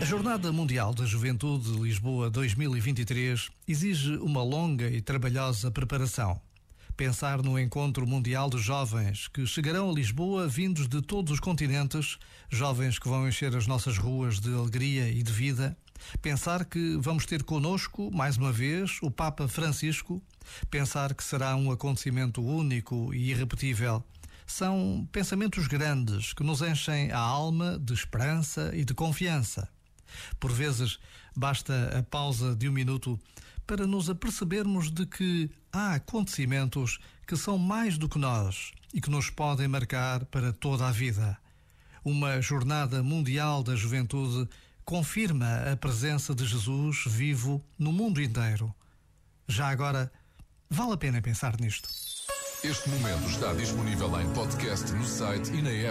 A Jornada Mundial da Juventude de Lisboa 2023 exige uma longa e trabalhosa preparação. Pensar no encontro mundial de jovens que chegarão a Lisboa vindos de todos os continentes, jovens que vão encher as nossas ruas de alegria e de vida. Pensar que vamos ter conosco, mais uma vez, o Papa Francisco. Pensar que será um acontecimento único e irrepetível. São pensamentos grandes que nos enchem a alma de esperança e de confiança. Por vezes, basta a pausa de um minuto para nos apercebermos de que há acontecimentos que são mais do que nós e que nos podem marcar para toda a vida. Uma Jornada Mundial da Juventude confirma a presença de Jesus vivo no mundo inteiro. Já agora, vale a pena pensar nisto. Este momento está disponível em podcast no site e na app.